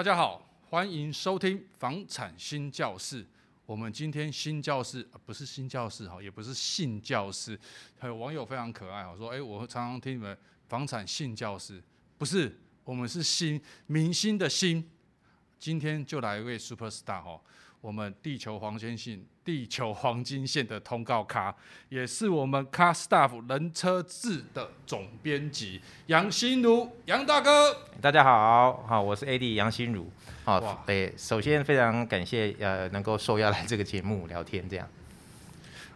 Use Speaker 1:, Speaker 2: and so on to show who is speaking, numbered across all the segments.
Speaker 1: 大家好，欢迎收听房产新教室。我们今天新教室，不是新教室哈，也不是性教室。还有网友非常可爱哈，说：“哎，我常常听你们房产性教室，不是，我们是新明星的新。”今天就来一位 super star 哈。我们地球黄金线、地球黄金线的通告咖，也是我们 Car Staff 人车志的总编辑杨新如杨大哥。
Speaker 2: 大家好，好，我是 AD 杨新如。好，对，首先非常感谢呃能够受邀来这个节目聊天这样。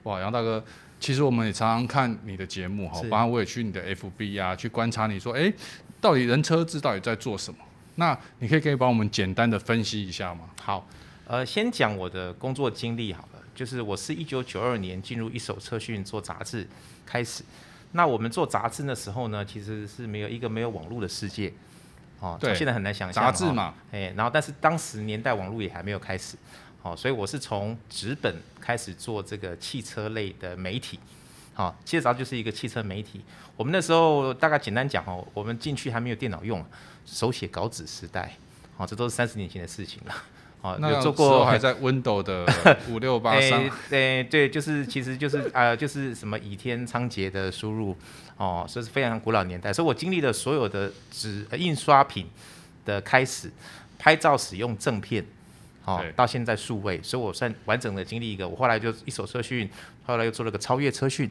Speaker 1: 哇，杨大哥，其实我们也常常看你的节目哈，包括我也去你的 FB 啊去观察你说，哎，到底人车志到底在做什么？那你可以可以帮我们简单的分析一下吗？
Speaker 2: 好。呃，先讲我的工作经历好了，就是我是一九九二年进入一手车讯做杂志开始。那我们做杂志的时候呢，其实是没有一个没有网络的世界，哦，对，现在很难想象。
Speaker 1: 杂志嘛，
Speaker 2: 哎，然后但是当时年代网络也还没有开始，哦，所以我是从纸本开始做这个汽车类的媒体，好，其实杂志就是一个汽车媒体。我们那时候大概简单讲哦，我们进去还没有电脑用，手写稿纸时代，哦，这都是三十年前的事情了。
Speaker 1: 哦，有做过还 在 Windows 的 五六八三，
Speaker 2: 对对，就是其实就是呃就是什么倚天仓颉的输入哦，所以是非常古老年代，所以我经历了所有的纸印刷品的开始，拍照使用正片，哦，到现在数位，所以我算完整的经历一个。我后来就一手车讯，后来又做了个超越车讯，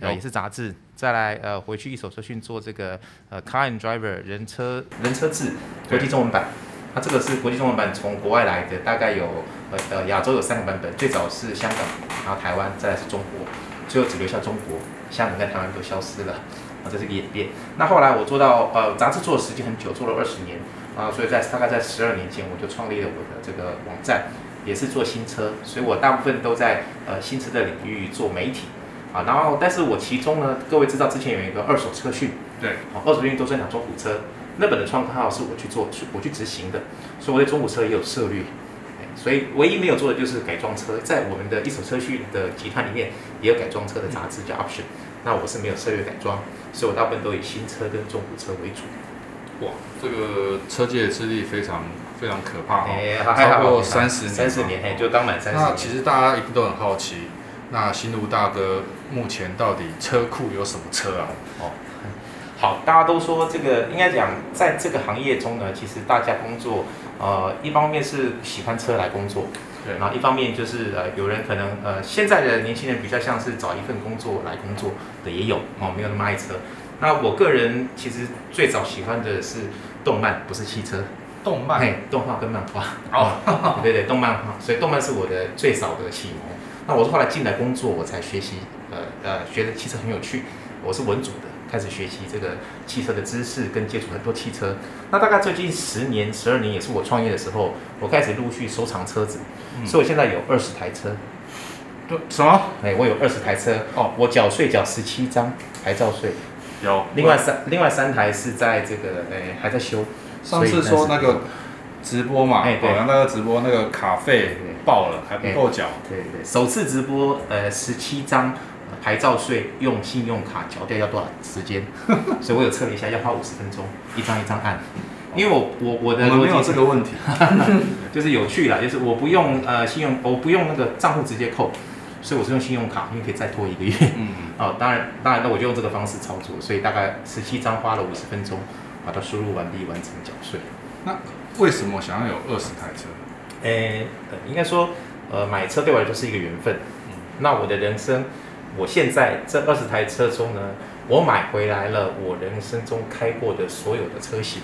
Speaker 2: 呃也是杂志，再来呃回去一手车讯做这个呃 Car and Driver 人车人车志国际中文版。它、啊、这个是国际中文版，从国外来的，大概有呃呃亚洲有三个版本，最早是香港，然后台湾，再来是中国，最后只留下中国，香港跟台湾都消失了，啊，这是个演变。那后来我做到呃杂志做的时间很久，做了二十年，啊，所以在大概在十二年前我就创立了我的这个网站，也是做新车，所以我大部分都在呃新车的领域做媒体，啊，然后但是我其中呢，各位知道之前有一个二手车讯，对，啊，二手车讯都是讲中古车。那本的创刊号是我去做，我去执行的，所以我对中古车也有涉猎，所以唯一没有做的就是改装车，在我们的一手车讯的集团里面也有改装车的杂志叫 Option，那我是没有涉猎改装，所以我大部分都以新车跟中古车为主。
Speaker 1: 哇，这个车界的资历非常非常可怕哈，超过三十年，
Speaker 2: 三十年，嘿，就刚满三十年。
Speaker 1: 那其实大家一定都很好奇，那新路大哥目前到底车库有什么车啊？哦。
Speaker 2: 好，大家都说这个应该讲，在这个行业中呢，其实大家工作，呃，一方面是喜欢车来工作，对，然后一方面就是呃，有人可能呃，现在的年轻人比较像是找一份工作来工作的也有，哦，没有那么爱车。那我个人其实最早喜欢的是动漫，不是汽车。
Speaker 1: 动漫，
Speaker 2: 嘿，动画跟漫画。哦，对对，动漫画，所以动漫是我的最早的启蒙。那我是后来进来工作，我才学习，呃呃，觉得汽车很有趣。我是文组的。开始学习这个汽车的知识，跟接触很多汽车。那大概最近十年、十二年，也是我创业的时候，我开始陆续收藏车子，嗯、所以我现在有二十台车。
Speaker 1: 什么？
Speaker 2: 哎，我有二十台车哦，我缴税缴十七张牌照税。
Speaker 1: 有。
Speaker 2: 另外三另外三台是在这个哎还在修。
Speaker 1: 上次说那个直播嘛，哎，对，那个直播那个卡费爆了，还不够缴。
Speaker 2: 对对，首次直播呃十七张。牌照税用信用卡缴掉要多少时间？所以我有测了一下，要花五十分钟，一张一张按。因为我我我的
Speaker 1: 我没有这个问题，
Speaker 2: 就是有趣啦，就是我不用呃信用，我不用那个账户直接扣，所以我是用信用卡，因为可以再拖一个月。嗯嗯。哦，当然当然，那我就用这个方式操作，所以大概十七张花了五十分钟，把它输入完毕，完成缴税。
Speaker 1: 那为什么想要有二十台车？
Speaker 2: 诶、欸，应该说，呃，买车对我来说是一个缘分。嗯。那我的人生。我现在这二十台车中呢，我买回来了我人生中开过的所有的车型。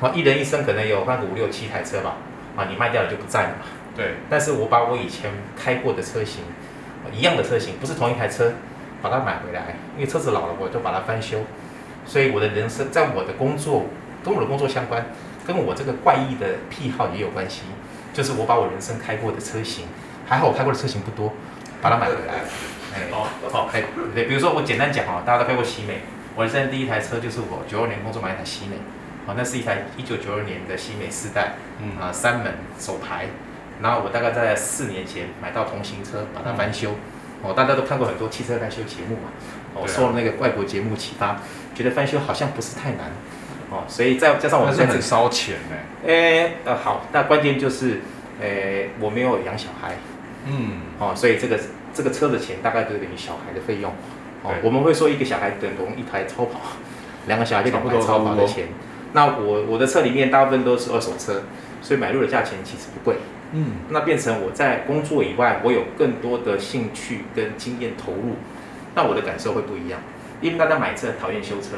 Speaker 2: 啊，一人一生可能有那个五六七台车吧，啊，你卖掉了就不在了嘛。
Speaker 1: 对。
Speaker 2: 但是我把我以前开过的车型，一样的车型，不是同一台车，把它买回来，因为车子老了，我就把它翻修。所以我的人生，在我的工作跟我的工作相关，跟我这个怪异的癖好也有关系，就是我把我人生开过的车型，还好我开过的车型不多，把它买回来。好哎对，比如说我简单讲啊，大家都开过西美，我人生第一台车就是我九二年工作买一台西美，好，那是一台一九九二年的西美四代，嗯啊三门手排，然后我大概在四年前买到同型车，把它翻修，哦大家都看过很多汽车翻修节目嘛，我受了那个外国节目启发，觉得翻修好像不是太难，哦，所以再加上我们在
Speaker 1: 很烧钱呢。
Speaker 2: 哎，呃，好，那关键就是，呃，我没有养小孩，
Speaker 1: 嗯，
Speaker 2: 哦，所以这个这个车的钱大概就等于小孩的费用。哦，我们会说一个小孩等同一台超跑，两个小孩就两台超跑的
Speaker 1: 钱。
Speaker 2: 那我我的车里面大部分都是二手车，所以买入的价钱其实不贵。
Speaker 1: 嗯，
Speaker 2: 那变成我在工作以外，我有更多的兴趣跟经验投入，那我的感受会不一样。因为大家买车讨厌修车，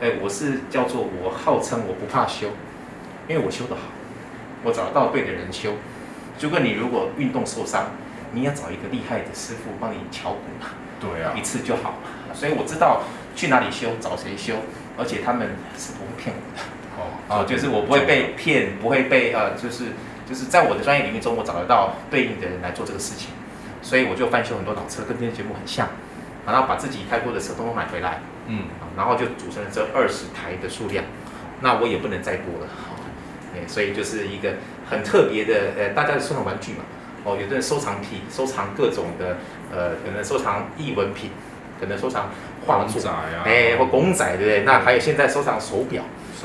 Speaker 2: 哎，我是叫做我号称我不怕修，因为我修得好，我找得到对的人修。就跟你如果运动受伤，你要找一个厉害的师傅帮你敲鼓嘛，
Speaker 1: 对啊，
Speaker 2: 一次就好。嘛。所以我知道去哪里修，找谁修，而且他们是不会骗我的。
Speaker 1: 哦，
Speaker 2: 哦，就是我不会被骗，不会被呃，就是就是在我的专业领域中，我找得到对应的人来做这个事情，所以我就翻修很多老车，跟这些节目很像，然后把自己开过的车都买回来，
Speaker 1: 嗯，
Speaker 2: 然后就组成了这二十台的数量，那我也不能再多了，哎，所以就是一个很特别的，呃，大家的收藏玩具嘛，哦，有的人收藏品，收藏各种的，呃，可能收藏艺文品，可能收藏画作，
Speaker 1: 啊，
Speaker 2: 哎，或公仔，对不对？那还有现在收藏手表。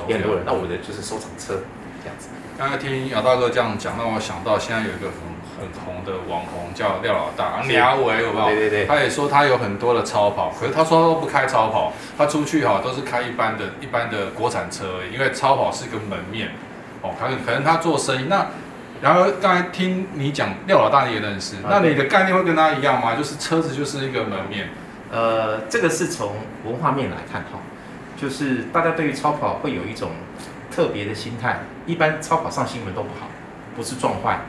Speaker 2: 也很多人，那我的就是收藏车这样子。
Speaker 1: 刚刚听姚大哥这样讲，让我想到现在有一个很很红的网红叫廖老大，廖伟有没有？
Speaker 2: 对对对。
Speaker 1: 他也说他有很多的超跑，可是他说他都不开超跑，他出去哈都是开一般的、一般的国产车而已，因为超跑是个门面哦。可能可能他做生意，那然后刚才听你讲廖老大你也认识，那你的概念会跟他一样吗？就是车子就是一个门面。
Speaker 2: 呃，这个是从文化面来看哈。就是大家对于超跑会有一种特别的心态，一般超跑上新闻都不好，不是撞坏，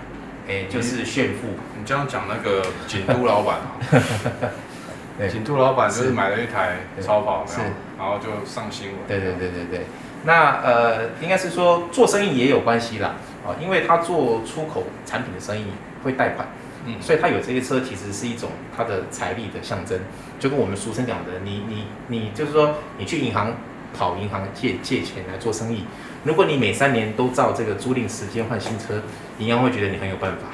Speaker 2: 哎，就是炫富。
Speaker 1: 你这样讲那个锦都老板啊，锦都老板就是买了一台超跑，是，然后就上新闻。
Speaker 2: 对对对对对。那呃，应该是说做生意也有关系啦，啊，因为他做出口产品的生意会贷款。嗯，所以他有这些车，其实是一种他的财力的象征，就跟我们俗称讲的，你你你就是说，你去银行跑银行借借钱来做生意，如果你每三年都照这个租赁时间换新车，银行会觉得你很有办法，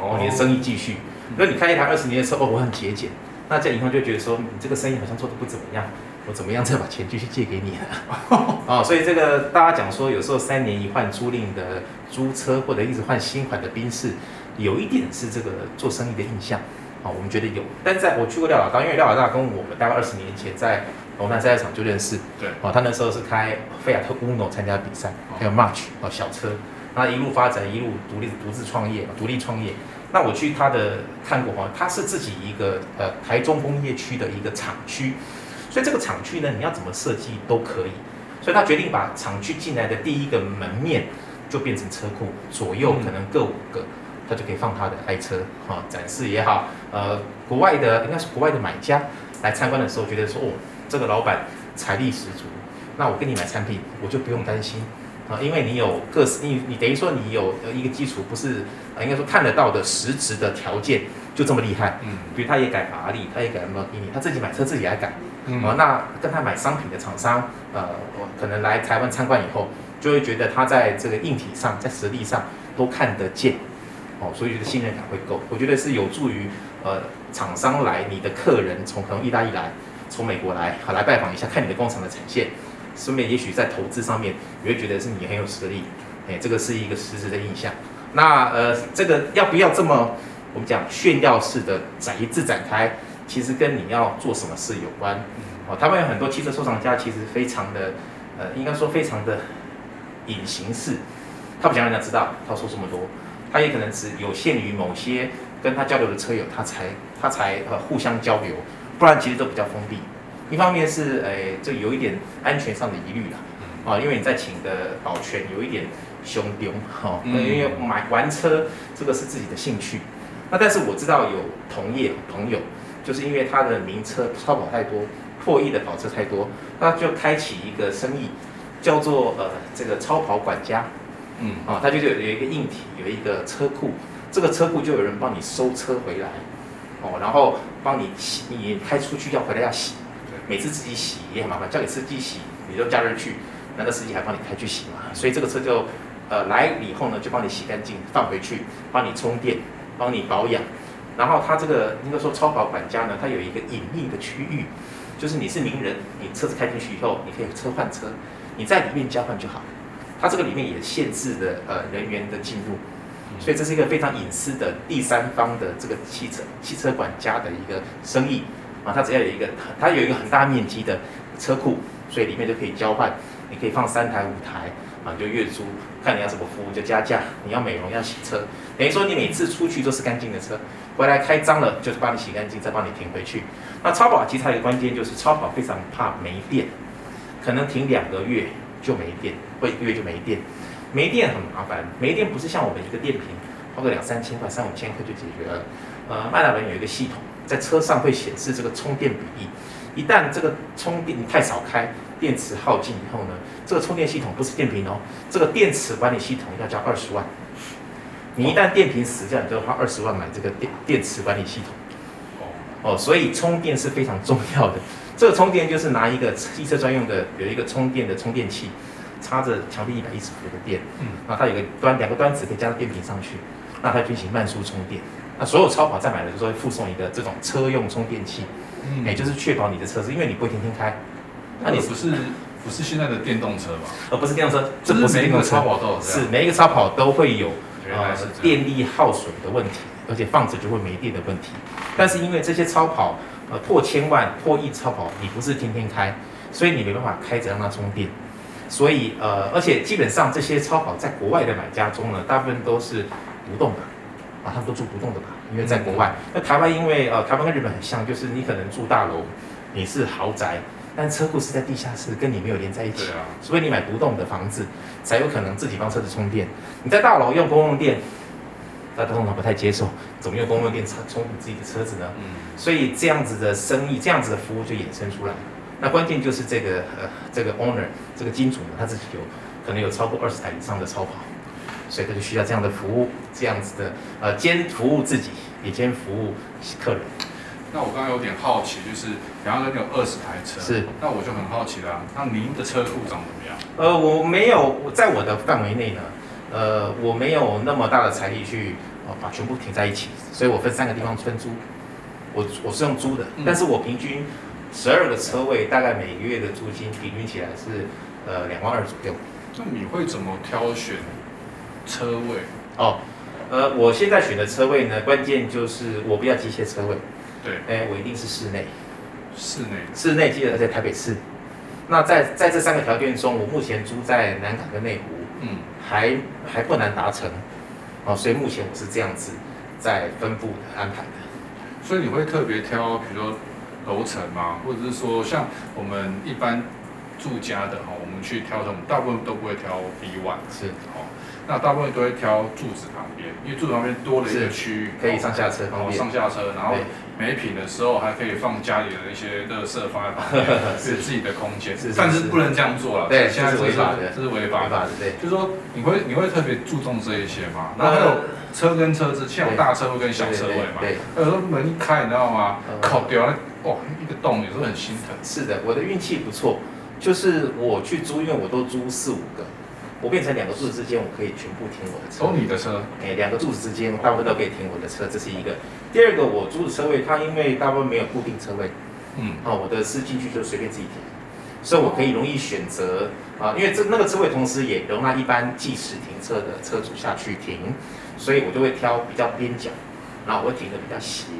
Speaker 2: 哦，你的生意继续。如果你开一台二十年的车，哦，我很节俭，那这样银行就觉得说，你这个生意好像做的不怎么样，我怎么样再把钱继续借给你啊？哦，所以这个大家讲说，有时候三年一换租赁的租车，或者一直换新款的宾士。有一点是这个做生意的印象，好，我们觉得有。但在我去过廖老大，因为廖老大跟我们大概二十年前在龙南赛车场就认识，
Speaker 1: 对，
Speaker 2: 哦，他那时候是开菲亚特 Uno 参加比赛，还有 March 哦小车，那一路发展，一路独立独自创业，独立创业。那我去他的看过哈，他是自己一个呃台中工业区的一个厂区，所以这个厂区呢，你要怎么设计都可以，所以他决定把厂区进来的第一个门面就变成车库，左右可能各五个。嗯他就可以放他的爱车，哈，展示也好，呃，国外的应该是国外的买家来参观的时候，觉得说，哦，这个老板财力十足，那我跟你买产品，我就不用担心，啊，因为你有各式，你你等于说你有一个基础，不是啊，应该说看得到的实质的条件就这么厉害，嗯，比如他也改法拉利，他也改兰博基尼，他自己买车自己来改，嗯，啊，那跟他买商品的厂商，呃，可能来台湾参观以后，就会觉得他在这个硬体上，在实力上都看得见。哦，所以觉得信任感会够，我觉得是有助于呃厂商来，你的客人从可能意大利来，从美国来，好来拜访一下，看你的工厂的产线，顺便也许在投资上面，你会觉得是你很有实力，哎，这个是一个实质的印象。那呃，这个要不要这么我们讲炫耀式的展一字展开，其实跟你要做什么事有关。哦，他们有很多汽车收藏家，其实非常的呃，应该说非常的隐形式，他不想让人家知道，他说这么多。他也可能只有限于某些跟他交流的车友，他才他才呃互相交流，不然其实都比较封闭。一方面是诶，这有一点安全上的疑虑啦，啊，因为你在请的保全有一点凶丢哈，因为买玩车这个是自己的兴趣。那但是我知道有同业朋友，就是因为他的名车超跑太多，破亿的跑车太多，那就开启一个生意，叫做呃这个超跑管家。嗯，啊，他就有有一个硬体，有一个车库，这个车库就有人帮你收车回来，哦，然后帮你洗，你开出去要回来要洗，每次自己洗也很麻烦，交给司机洗，你就假日去，那个司机还帮你开去洗嘛，所以这个车就，呃，来以后呢就帮你洗干净，放回去，帮你充电，帮你保养，然后他这个应该说超跑管家呢，他有一个隐秘的区域，就是你是名人，你车子开进去以后，你可以车换车。你在里面交换就好。它这个里面也限制的呃人员的进入，所以这是一个非常隐私的第三方的这个汽车汽车管家的一个生意啊。它只要有一个，它有一个很大面积的车库，所以里面就可以交换。你可以放三台五台啊，你就月租，看你要什么服务就加价。你要美容要洗车，等于说你每次出去都是干净的车，回来开脏了就是帮你洗干净，再帮你停回去。那超跑其实它有一个关键就是超跑非常怕没电，可能停两个月。就没电，或一个月就没电，没电很麻烦。没电不是像我们一个电瓶花个两三千块、三五千块就解决了。呃，迈拉伦有一个系统，在车上会显示这个充电比例。一旦这个充电你太少开，电池耗尽以后呢，这个充电系统不是电瓶哦，这个电池管理系统要交二十万。你一旦电瓶死掉，你就要花二十万买这个电电池管理系统。哦，所以充电是非常重要的。这个充电就是拿一个汽车专用的，有一个充电的充电器，插着墙壁一百一十伏的电，嗯，那它有个端两个端子可以加到电瓶上去，那它进行慢速充电。那所有超跑在买的时候会附送一个这种车用充电器，嗯，也就是确保你的车子，因为你不会天天开，
Speaker 1: 那你不是不是现在的电动车吗？
Speaker 2: 呃，不是电动车，这不是电动车，
Speaker 1: 超跑都有
Speaker 2: 是每一个超跑都会有呃电力耗损的问题，而且放着就会没电的问题。但是因为这些超跑。呃，破千万、破亿超跑，你不是天天开，所以你没办法开着让它充电。所以呃，而且基本上这些超跑在国外的买家中呢，大部分都是独栋的，啊，他们都住独栋的吧？因为在国外，那台湾因为呃，台湾跟日本很像，就是你可能住大楼，你是豪宅，但车库是在地下室，跟你没有连在一起。对啊。所以你买独栋的房子，才有可能自己帮车子充电。你在大楼用公用电。大家通常不太接受，怎么用公用电充充你自己的车子呢？嗯，所以这样子的生意，这样子的服务就衍生出来。那关键就是这个呃，这个 owner 这个金主呢，他自己有可能有超过二十台以上的超跑，所以他就需要这样的服务，这样子的呃，兼服务自己，也兼服务客人。
Speaker 1: 那我刚刚有点好奇，就是比方说你有二十台车，
Speaker 2: 是，
Speaker 1: 那我就很好奇啦。那您的车库长怎么样？
Speaker 2: 呃，我没有，在我的范围内呢。呃，我没有那么大的财力去呃把全部停在一起，所以我分三个地方分租。我我是用租的，但是我平均十二个车位，大概每个月的租金平均起来是呃两万二左右。
Speaker 1: 那你会怎么挑选车位？
Speaker 2: 哦，呃，我现在选的车位呢，关键就是我不要机械车位。
Speaker 1: 对，
Speaker 2: 哎，我一定是室内。
Speaker 1: 室内。
Speaker 2: 室内记得在台北市。那在在这三个条件中，我目前租在南港跟内湖。嗯，还还不难达成，哦，所以目前我是这样子在分布的安排的。
Speaker 1: 所以你会特别挑，比如说楼层吗？或者是说像我们一般住家的哈，我们去挑这种，大部分都不会挑 B one，
Speaker 2: 是哦，
Speaker 1: 那大部分都会挑柱子旁边，因为柱子旁边多了一个区域，
Speaker 2: 可以上下车
Speaker 1: 然后，上下车，然后。没品的时候还可以放家里的一些垃圾放在旁边，是自己的空间。但是不能这样做了，
Speaker 2: 对，
Speaker 1: 现在
Speaker 2: 是违法的，
Speaker 1: 这是违法
Speaker 2: 的。对，
Speaker 1: 就是说你会你会特别注重这一些吗？然后还有车跟车子，像有大车位跟小车位嘛。对，有时候门一开，你知道吗？靠掉了，哇，一个洞，有时候很心疼。
Speaker 2: 是的，我的运气不错，就是我去租，因为我都租四五个。我变成两个柱子之间，我可以全部停我的车。
Speaker 1: 哦，你的车？
Speaker 2: 哎，两个柱子之间，大部分都可以停我的车，这是一个。第二个，我租的车位，它因为大部分没有固定车位，嗯，哦，我的是进去就随便自己停，所以我可以容易选择啊，因为这那个车位同时也容纳一般计时停车的车主下去停，所以我就会挑比较边角，然后我会停的比较斜，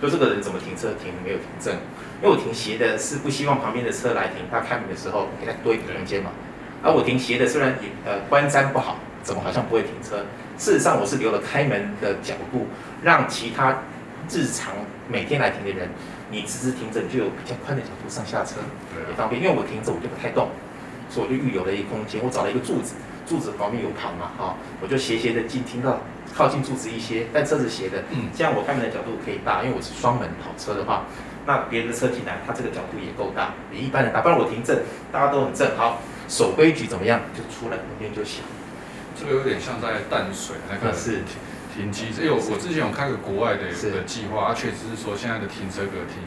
Speaker 2: 就这个人怎么停车停没有停正，因为我停斜的是不希望旁边的车来停，他开门的时候给他多一个空间嘛。而我停斜的虽然也呃观瞻不好，怎么好像不会停车？事实上我是留了开门的角度，让其他日常每天来停的人，你直直停着你就有比较宽的角度上下车，也方便。因为我停着我就不太动，所以我就预留了一个空间。我找了一个柱子，柱子旁边有旁嘛，哈，我就斜斜的进停到靠近柱子一些，但车子斜的，嗯，这样我开门的角度可以大，因为我是双门跑车的话，那别人的车进来，它这个角度也够大，比一般人大。不然我停正，大家都很正，好。守规矩怎么样？就出来空间就小。
Speaker 1: 这个有点像在淡水那个是停机，因为我我之前有开过国外的的计划，它确实是说现在的停车格停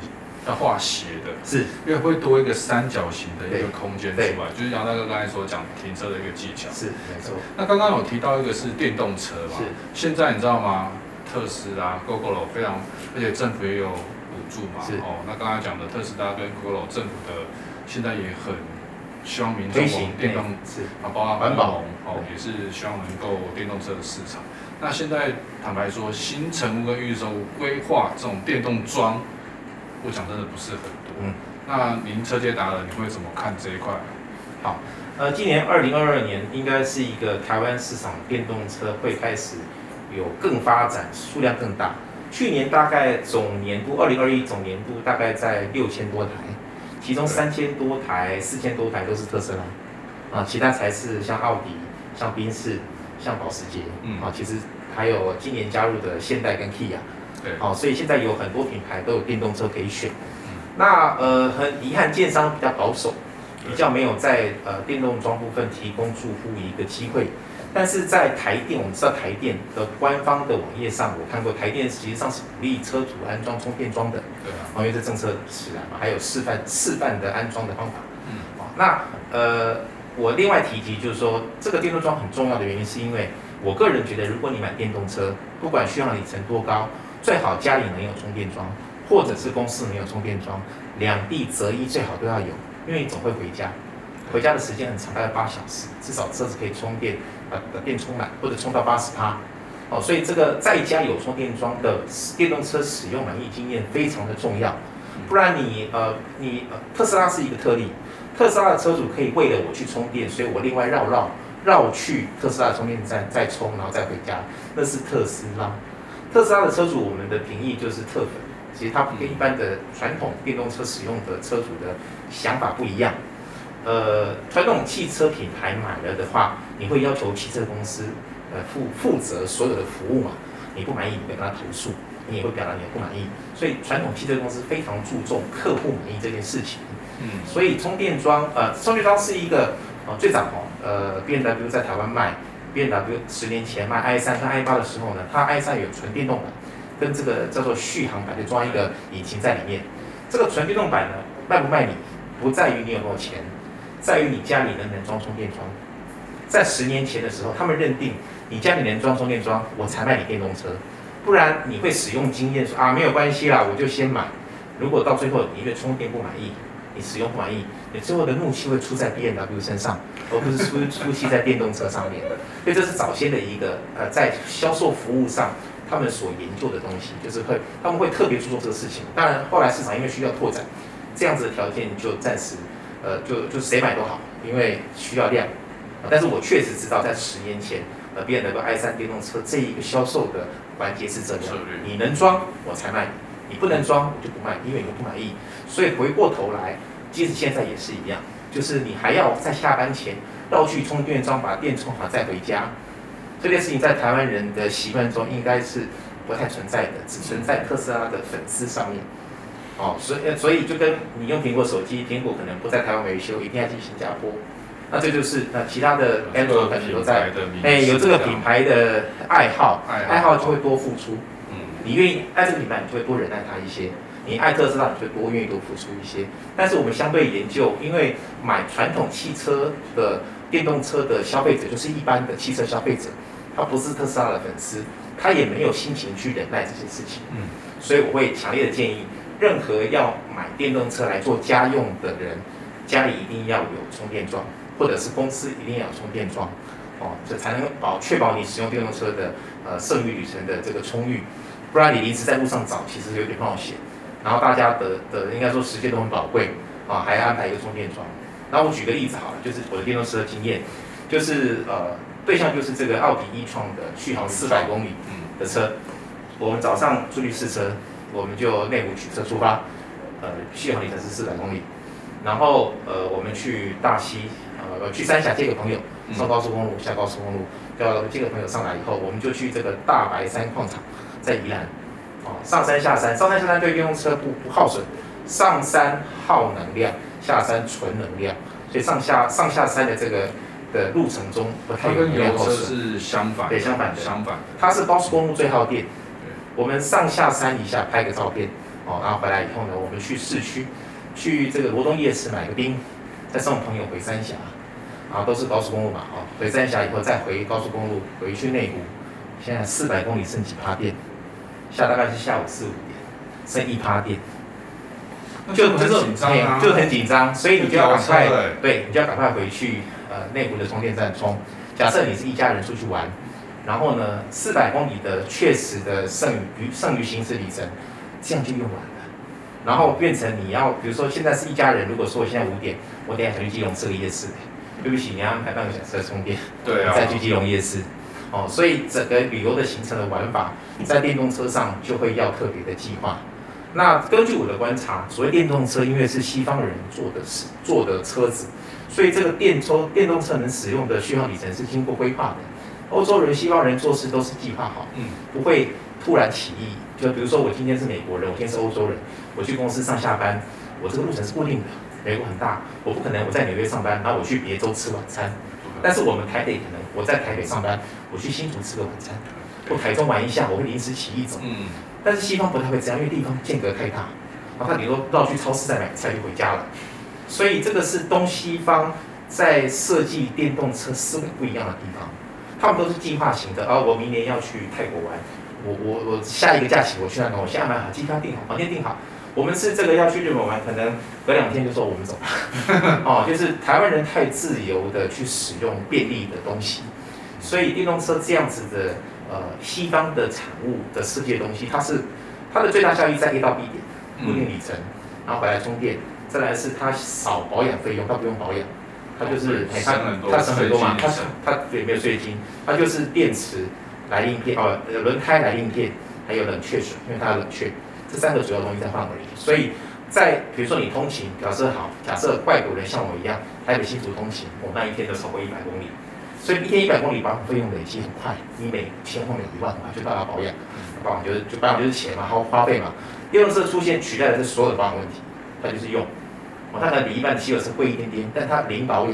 Speaker 1: 要画斜的，是，因为会多一个三角形的一个空间出来，就是杨大哥刚才所讲停车的一个技巧。
Speaker 2: 是，没错。
Speaker 1: 那刚刚有提到一个是电动车嘛？是。现在你知道吗？特斯拉、Gogoro 非常，而且政府也有补助嘛？是。哦，那刚才讲的特斯拉跟 Gogoro 政府的现在也很。希望民众往电动
Speaker 2: 是
Speaker 1: 啊，包括
Speaker 2: 环保
Speaker 1: 哦，也是希望能够电动车的市场。那现在坦白说，新成屋跟预售规划这种电动桩，我讲真的不是很多。嗯，那您车界达人，你会怎么看这一块？
Speaker 2: 好，呃，今年二零二二年应该是一个台湾市场电动车会开始有更发展，数量更大。去年大概总年度，二零二一总年度大概在六千多台，其中三千多台、四千多台都是特斯拉，啊，其他才是像奥迪、像宾士、像保时捷，嗯，啊，其实还有今年加入的现代跟 Kia，对，好，所以现在有很多品牌都有电动车可以选。那呃，很遗憾，建商比较保守，比较没有在呃电动桩部分提供住户一个机会。但是在台电，我们知道台电的官方的网页上，我看过台电实际上是鼓励车主安装充电桩的。对啊，因为这政策使然嘛，还有示范示范的安装的方法。嗯，那呃，我另外提及就是说，这个电动桩很重要的原因，是因为我个人觉得，如果你买电动车，不管续航里程多高，最好家里能有充电桩，或者是公司能有充电桩，两地择一最好都要有，因为你总会回家。回家的时间很长，大概八小时，至少车子可以充电，把电充满或者充到八十趴，哦，所以这个在家有充电桩的电动车使用满意经验非常的重要，不然你呃你呃特斯拉是一个特例，特斯拉的车主可以为了我去充电，所以我另外绕绕绕去特斯拉充电站再充，然后再回家，那是特斯拉。特斯拉的车主，我们的评议就是特粉，其实它跟一般的传统电动车使用的车主的想法不一样。呃，传统汽车品牌买了的话，你会要求汽车公司呃负负责所有的服务嘛？你不满意，你会跟他投诉，你也会表达你的不满意。所以传统汽车公司非常注重客户满意这件事情。嗯，所以充电桩呃，充电桩是一个呃最早哦，呃，BMW 在台湾卖 BMW 十年前卖 i 三跟 i 八的时候呢，它 i 三有纯电动版，跟这个叫做续航版，就装一个引擎在里面。这个纯电动版呢，卖不卖你，不在于你有没有钱。在于你家里能不能装充电桩，在十年前的时候，他们认定你家里能装充电桩，我才卖你电动车，不然你会使用经验说啊没有关系啦，我就先买。如果到最后你对充电不满意，你使用不满意，你最后的怒气会出在 BMW 身上，而不是出 出气在电动车上面的。所以这是早先的一个呃在销售服务上他们所研究的东西，就是会他们会特别注重这个事情。当然后来市场因为需要拓展，这样子的条件就暂时。呃，就就谁买都好，因为需要量。但是我确实知道，在十年前，呃，BMW i 三电动车这一个销售的环节是这样，你能装我才卖，你不能装我就不卖，因为你不满意。所以回过头来，即使现在也是一样，就是你还要在下班前绕去充电桩把电充好再回家。这件事情在台湾人的习惯中应该是不太存在的，只存在特斯拉的粉丝上面。哦，所以所以就跟你用苹果手机，苹果可能不在台湾维修，一定要去新加坡。那这就是那其他的 Android 可能都在，哎，有这个品牌的爱好，爱好就会多付出。嗯，你愿意爱这个品牌，你就会多忍耐它一些；你爱特斯拉，你就会多愿意多付出一些。但是我们相对研究，因为买传统汽车的电动车的消费者，就是一般的汽车消费者，他不是特斯拉的粉丝，他也没有心情去忍耐这些事情。嗯，所以我会强烈的建议。任何要买电动车来做家用的人，家里一定要有充电桩，或者是公司一定要有充电桩，哦，这才能保确保你使用电动车的呃剩余里程的这个充裕，不然你临时在路上找，其实有点冒险。然后大家的的应该说时间都很宝贵啊，还要安排一个充电桩。那我举个例子好了，就是我的电动车的经验，就是呃对象就是这个奥迪 e 创的续航四百公里的车，我们早上出去试车。我们就内湖取车出发，呃，续航里程是四百公里，然后呃，我们去大溪，呃，去三峡接个朋友，上高速公路，下高速公路，要接个朋友上来以后，我们就去这个大白山矿场，在宜兰，哦，上山下山，上山下山对电动车不不耗损，上山耗能量，下山存能量，所以上下上下山的这个的路程中。它跟油车是相反，对，相反的，相反的，它是高速公路最耗电。我们上下山一下拍个照片，哦，然后回来以后呢，我们去市区，去这个罗东夜市买个冰，再送朋友回三峡，然后都是高速公路嘛，哦，回三峡以后再回高速公路回去内湖，现在四百公里剩几趴电？下大概是下午四五点，剩一趴电，就就是
Speaker 1: 紧张啊，
Speaker 2: 就很紧张，所以你就要赶快，
Speaker 1: 欸、
Speaker 2: 对，你就要赶快回去呃内湖的充电站充。假设你是一家人出去玩，然后呢，四百公里的确实的剩余剩余行驶里程，这样就用完了。然后变成你要，比如说现在是一家人，如果说我现在五点，我等下想去基隆吃个夜市，对不起，你要安排半个小时的充电，
Speaker 1: 对啊，
Speaker 2: 再去基隆夜市。哦，所以整个旅游的行程的玩法，在电动车上就会要特别的计划。那根据我的观察，所谓电动车，因为是西方人做的是做的车子，所以这个电车电动车能使用的续航里程是经过规划的。欧洲人、西方人做事都是计划好，嗯，不会突然起意。就比如说我今天是美国人，我今天是欧洲人，我去公司上下班，我这个路程是固定的。美国很大，我不可能我在纽约上班，然后我去别州吃晚餐。但是我们台北可能我在台北上班，我去新竹吃个晚餐，或台中玩一下，我会临时起意走。嗯。但是西方不太会这样，因为地方间隔太大，然后他比如说绕去超市再买菜就回家了。所以这个是东西方在设计电动车思维不一样的地方。他们都是计划型的，哦我明年要去泰国玩，我我我下一个假期我去那边，我现在买好机票订好，房间订好。我们是这个要去日本玩，可能隔两天就说我们走了。哦，就是台湾人太自由的去使用便利的东西，所以电动车这样子的呃西方的产物的世界东西，它是它的最大效益在 A 到 B 点，固定里程，然后回来充电，再来是它少保养费用，它不用保养，它就是它它省很多嘛，它它也没有税金，它就是电池来应电哦，轮胎来应电，还有冷却水，因为它冷却。这三个主要东西在范围里，所以在比如说你通勤，假设好，假设外国人像我一样，台北新竹通勤，我那一天都超过一百公里，所以一天一百公里保养费用累积很快，你每千公里一万块就到达保养，保养就是就保养就是钱嘛，花花费嘛。电动车出现取代了这所有的保养问题，它就是用，哦，它可能比一般的汽油是贵一点点，但它零保养，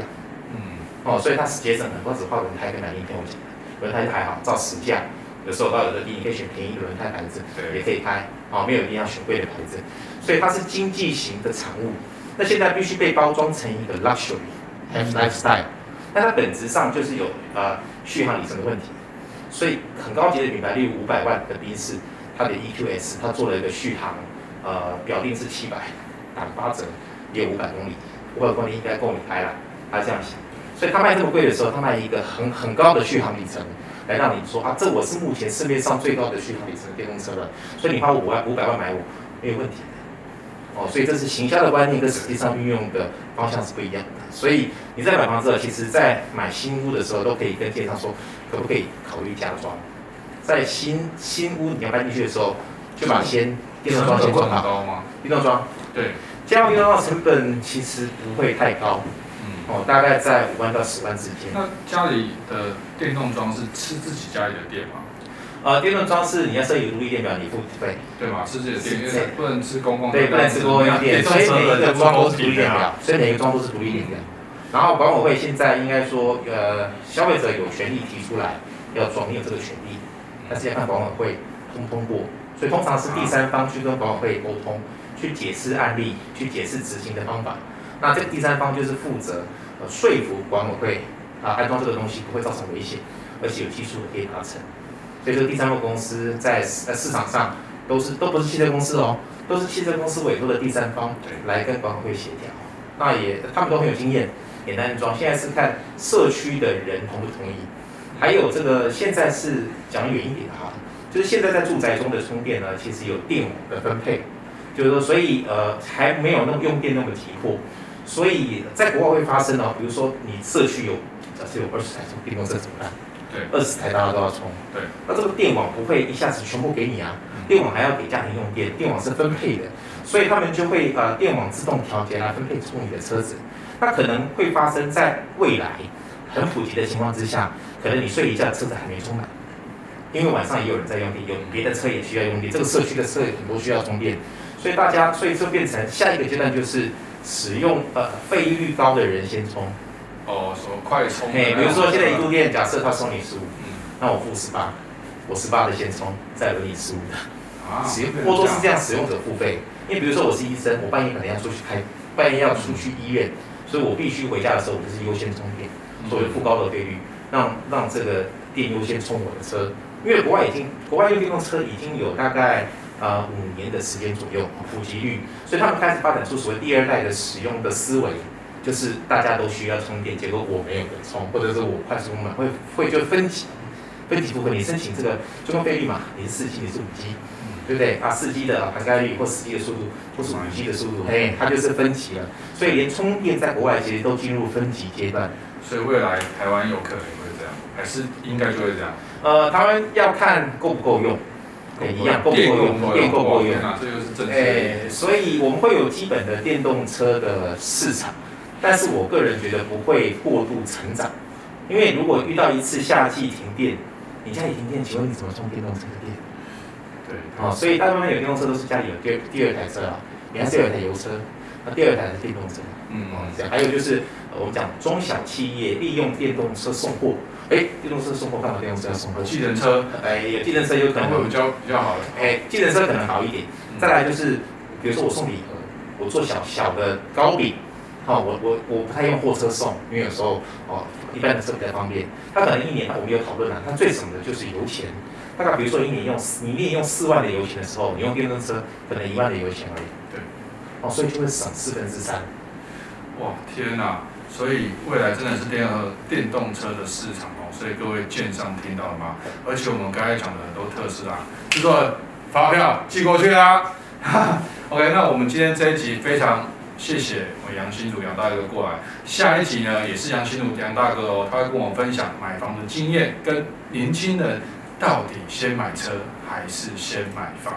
Speaker 2: 嗯，哦，所以它是节省很多，只换轮胎跟来应天我讲的，轮胎还好，照实价。有时候到有的地，你可以选便宜的轮胎牌子，也可以开，哦，没有一定要选贵的牌子，所以它是经济型的产物。那现在必须被包装成一个 luxury and lifestyle，那它本质上就是有呃续航里程的问题。所以很高级的品牌，例如五百万的宾士，它的 EQS，它做了一个续航，呃，表定是七百，打八折，也有五百公里，五百公里应该够你开了，他这样想。所以他卖这么贵的时候，他卖一个很很高的续航里程。来让你说啊，这我是目前市面上最高的续航里程电动车了，所以你花五万五百万买我没有问题的，哦，所以这是行销的观念跟实际上运用的方向是不一样的。所以你在买房子，其实在买新屋的时候都可以跟建商说，可不可以考虑加装？在新新屋你要搬进去的时候，就把先电动装先装好。电动装对，加上电动桩成本其实不会太高。哦，大概在五万到十万之间。
Speaker 1: 那家里的电动桩是吃自己家里的电吗？
Speaker 2: 呃，电动桩是你要设一个独立电表，你付费。
Speaker 1: 对嘛，吃自己的电，因为不能吃公共。
Speaker 2: 对，不能吃公共用电，所以每一个桩都是独立电表，所以每一个桩都是独立电表。然后管委会现在应该说，呃，消费者有权利提出来要装，你有这个权利，但是要看管委会通不通过。所以通常是第三方去跟管委会沟通，去解释案例，去解释执行的方法。那这个第三方就是负责呃说服管委会啊安装这个东西不会造成危险，而且有技术可以达成。所以这个第三方公司在在市场上都是都不是汽车公司哦，都是汽车公司委托的第三方来跟管委会协调。那也他们都很有经验，简单安装。现在是看社区的人同不同意，还有这个现在是讲远一点的哈，就是现在在住宅中的充电呢，其实有电网的分配，就是说所以呃还没有那么用电那么急迫。所以在国外会发生哦，比如说你社区有假设有二十台充电动车怎么办？对，二十台大家都要充。对，那这个电网不会一下子全部给你啊，电网还要给家庭用电，电网是分配的，所以他们就会呃电网自动调节来分配充你的车子。那可能会发生在未来很普及的情况之下，可能你睡一觉车子还没充满，因为晚上也有人在用电，有别的车也需要用电，这个社区的车很多需要充电，所以大家所以就变成下一个阶段就是。使用呃费率高的人先充，
Speaker 1: 哦，什么快充？
Speaker 2: 哎，比如说现在一度电，假设他收你十五，嗯，那我付十八，我十八的先充，再给你十五的，啊，使用或多是这样，使用者付费。因为比如说我是医生，我半夜可能要出去开，半夜要出去医院，所以我必须回家的时候，我就是优先充电，所以付高的费率，让让这个电优先充我的车。因为国外已经，国外用电动车已经有大概呃五年的时间左右，普及率，所以他们开始发展出所谓第二代的使用的思维，就是大家都需要充电，结果我没有的充，或者是我快速充满，会会就分级，分级部分，你申请这个就用费率嘛，你是四 G，你是五 G，对不对？啊，四 G 的涵盖率或四 G 的速度，或是五 G 的速度，哎，它就是分级了。所以连充电在国外其实都进入分级阶段。
Speaker 1: 所以未来台湾有可能会这样，还是应该就会这样？
Speaker 2: 呃，台湾要看够不够用，对，一样够不够用，电够不够用
Speaker 1: 啊？这就是正确。
Speaker 2: 哎，所以我们会有基本的电动车的市场，但是我个人觉得不会过度成长，因为如果遇到一次夏季停电，你家里停电，请问你怎么充电动车的电？
Speaker 1: 对，
Speaker 2: 哦，所以大部分有电动车都是家里有第第二台车啊，你还是有一台油车，那第二台是电动车，嗯，这样，还有就是。我们讲中小企业利用电动车送货，哎，电动车送货干嘛？电动车要送货？
Speaker 1: 计程车，
Speaker 2: 哎，有计程车有可能会
Speaker 1: 比较比较好的，
Speaker 2: 哎，计程车可能好一点。再来就是，比如说我送礼盒，我做小小的糕饼，好，我我我不太用货车送，因为有时候哦，一般的车比较方便。它可能一年，我们有讨论了，它最省的就是油钱。大概比如说一年用你一年用四万的油钱的时候，你用电动车可能一万的油钱而已。
Speaker 1: 对，
Speaker 2: 哦，所以就会省四分之三。
Speaker 1: 哇，天哪！所以未来真的是电动电动车的市场哦，所以各位建商听到了吗？而且我们刚才讲的很多特斯拉，制作发票寄过去啦。OK，那我们今天这一集非常谢谢我杨新竹杨大哥过来，下一集呢也是杨新竹杨大哥哦，他会跟我分享买房的经验，跟年轻人到底先买车还是先买房。